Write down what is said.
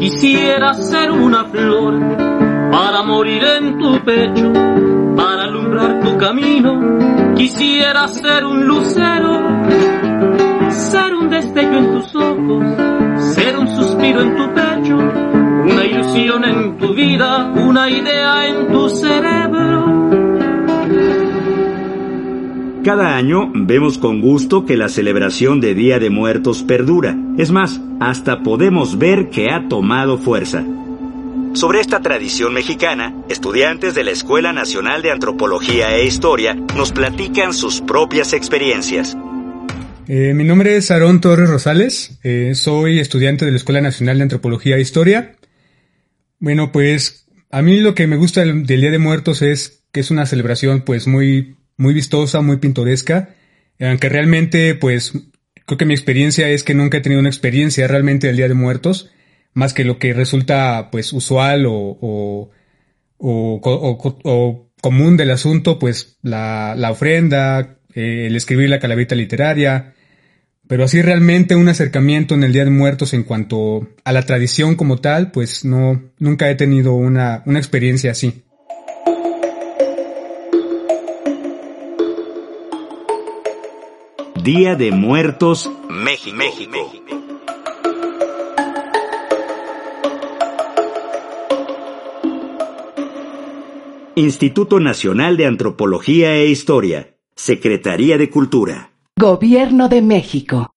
Quisiera ser una flor para morir en tu pecho, para alumbrar tu camino. Quisiera ser un lucero, ser un destello en tus ojos, ser un suspiro en tu pecho, una ilusión en tu vida, una idea en tu cerebro. Cada año vemos con gusto que la celebración de Día de Muertos perdura. Es más, hasta podemos ver que ha tomado fuerza. Sobre esta tradición mexicana, estudiantes de la Escuela Nacional de Antropología e Historia nos platican sus propias experiencias. Eh, mi nombre es Aarón Torres Rosales, eh, soy estudiante de la Escuela Nacional de Antropología e Historia. Bueno, pues a mí lo que me gusta del, del Día de Muertos es que es una celebración pues muy muy vistosa, muy pintoresca, aunque realmente, pues, creo que mi experiencia es que nunca he tenido una experiencia realmente del Día de Muertos, más que lo que resulta, pues, usual o, o, común del asunto, pues, la, la ofrenda, eh, el escribir la calavita literaria, pero así realmente un acercamiento en el Día de Muertos en cuanto a la tradición como tal, pues no, nunca he tenido una, una experiencia así. Día de Muertos, México. Instituto Nacional de Antropología e Historia, Secretaría de Cultura. Gobierno de México.